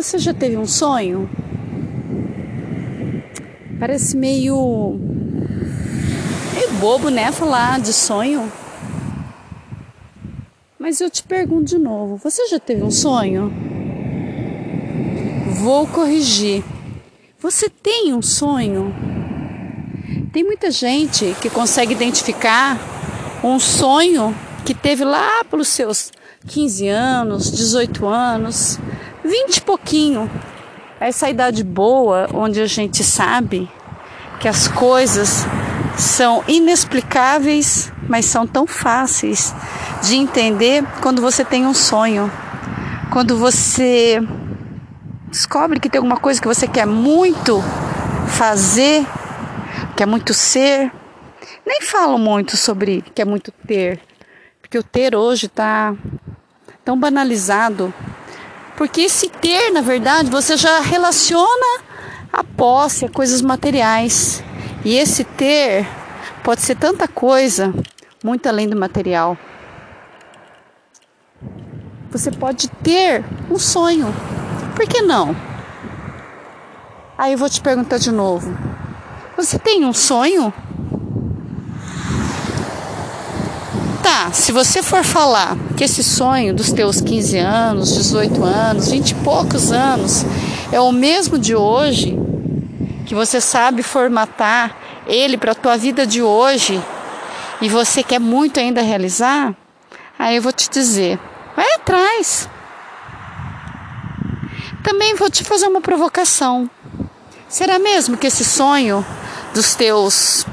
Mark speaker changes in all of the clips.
Speaker 1: Você já teve um sonho? Parece meio. meio bobo, né? Falar de sonho. Mas eu te pergunto de novo: você já teve um sonho? Vou corrigir. Você tem um sonho? Tem muita gente que consegue identificar um sonho que teve lá pelos seus 15 anos, 18 anos, 20 e pouquinho. Essa idade boa onde a gente sabe que as coisas são inexplicáveis, mas são tão fáceis de entender quando você tem um sonho. Quando você descobre que tem alguma coisa que você quer muito fazer quer muito ser. Nem falo muito sobre quer muito ter, porque o ter hoje está tão banalizado. Porque esse ter, na verdade, você já relaciona a posse, a coisas materiais. E esse ter pode ser tanta coisa, muito além do material. Você pode ter um sonho. Por que não? Aí eu vou te perguntar de novo. Você tem um sonho? Tá, se você for falar que esse sonho dos teus 15 anos, 18 anos, 20 e poucos anos é o mesmo de hoje, que você sabe formatar ele para a tua vida de hoje e você quer muito ainda realizar, aí eu vou te dizer, vai atrás. Também vou te fazer uma provocação. Será mesmo que esse sonho dos teus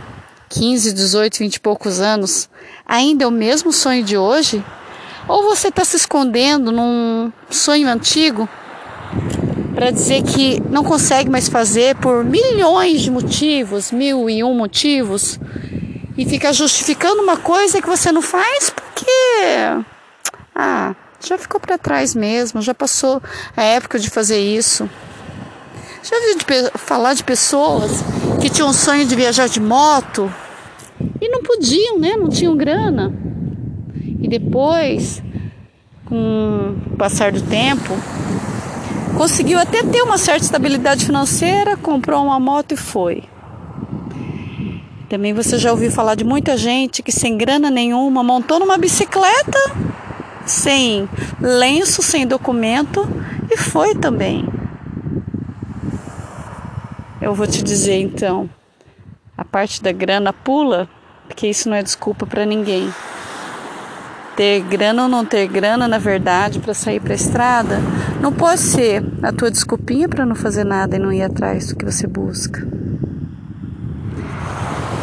Speaker 1: 15, 18, 20 e poucos anos ainda é o mesmo sonho de hoje? Ou você está se escondendo num sonho antigo para dizer que não consegue mais fazer por milhões de motivos, mil e um motivos, e fica justificando uma coisa que você não faz porque ah, já ficou para trás mesmo, já passou a época de fazer isso. Já ouviu de, falar de pessoas que tinham um sonho de viajar de moto e não podiam, né? Não tinham grana. E depois, com o passar do tempo, conseguiu até ter uma certa estabilidade financeira, comprou uma moto e foi. Também você já ouviu falar de muita gente que sem grana nenhuma montou numa bicicleta, sem lenço, sem documento e foi também. Eu vou te dizer então, a parte da grana pula, porque isso não é desculpa para ninguém. Ter grana ou não ter grana, na verdade, para sair para a estrada, não pode ser a tua desculpinha para não fazer nada e não ir atrás do que você busca.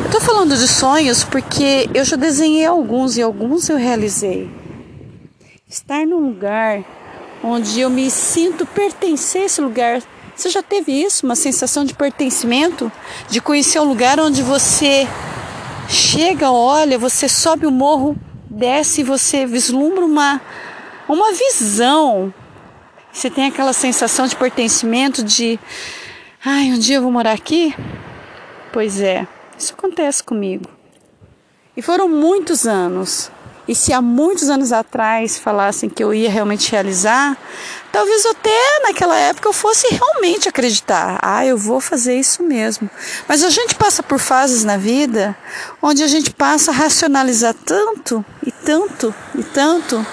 Speaker 1: Eu tô falando de sonhos porque eu já desenhei alguns e alguns eu realizei. Estar num lugar onde eu me sinto pertencer a esse lugar você já teve isso, uma sensação de pertencimento, de conhecer um lugar onde você chega, olha, você sobe o morro, desce e você vislumbra uma uma visão. Você tem aquela sensação de pertencimento de ai, um dia eu vou morar aqui? Pois é, isso acontece comigo. E foram muitos anos. E se há muitos anos atrás falassem que eu ia realmente realizar, talvez até naquela época eu fosse realmente acreditar. Ah, eu vou fazer isso mesmo. Mas a gente passa por fases na vida onde a gente passa a racionalizar tanto e tanto e tanto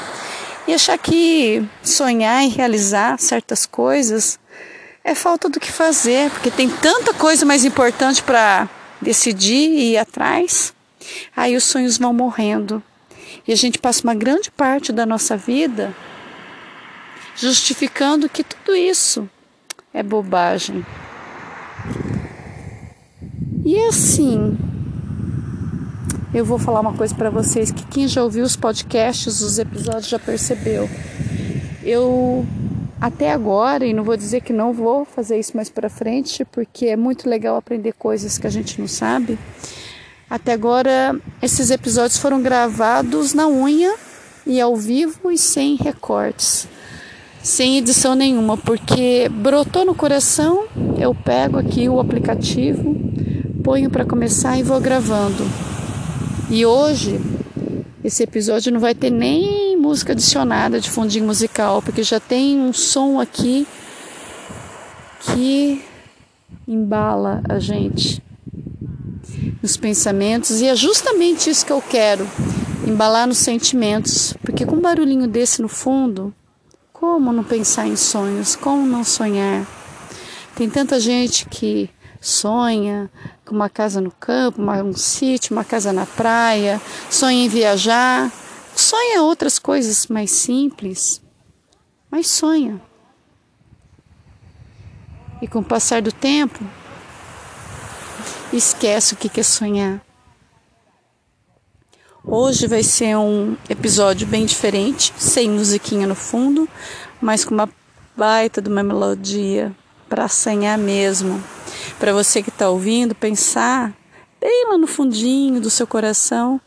Speaker 1: e achar que sonhar e realizar certas coisas é falta do que fazer, porque tem tanta coisa mais importante para decidir e ir atrás. Aí os sonhos vão morrendo. E a gente passa uma grande parte da nossa vida justificando que tudo isso é bobagem. E assim, eu vou falar uma coisa para vocês que quem já ouviu os podcasts, os episódios já percebeu. Eu até agora, e não vou dizer que não vou fazer isso mais para frente, porque é muito legal aprender coisas que a gente não sabe. Até agora, esses episódios foram gravados na unha e ao vivo e sem recortes, sem edição nenhuma, porque brotou no coração. Eu pego aqui o aplicativo, ponho para começar e vou gravando. E hoje, esse episódio não vai ter nem música adicionada de fundinho musical, porque já tem um som aqui que embala a gente nos pensamentos e é justamente isso que eu quero, embalar nos sentimentos, porque com um barulhinho desse no fundo, como não pensar em sonhos? Como não sonhar? Tem tanta gente que sonha com uma casa no campo, um sítio, uma casa na praia, sonha em viajar, sonha outras coisas mais simples, mas sonha. E com o passar do tempo, esquece o que é sonhar. Hoje vai ser um episódio bem diferente, sem musiquinha no fundo, mas com uma baita de uma melodia para sonhar mesmo. Para você que está ouvindo, pensar bem lá no fundinho do seu coração,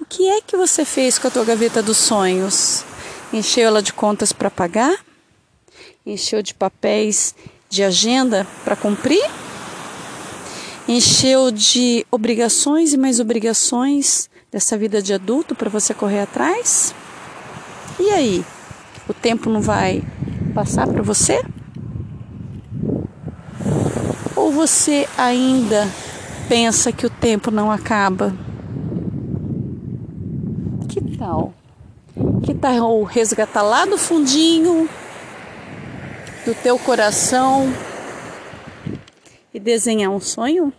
Speaker 1: o que é que você fez com a tua gaveta dos sonhos? Encheu ela de contas para pagar? Encheu de papéis de agenda para cumprir? Encheu de obrigações e mais obrigações dessa vida de adulto para você correr atrás? E aí? O tempo não vai passar para você? Ou você ainda pensa que o tempo não acaba? Que tal? Que tal resgatar lá do fundinho do teu coração desenhar um sonho?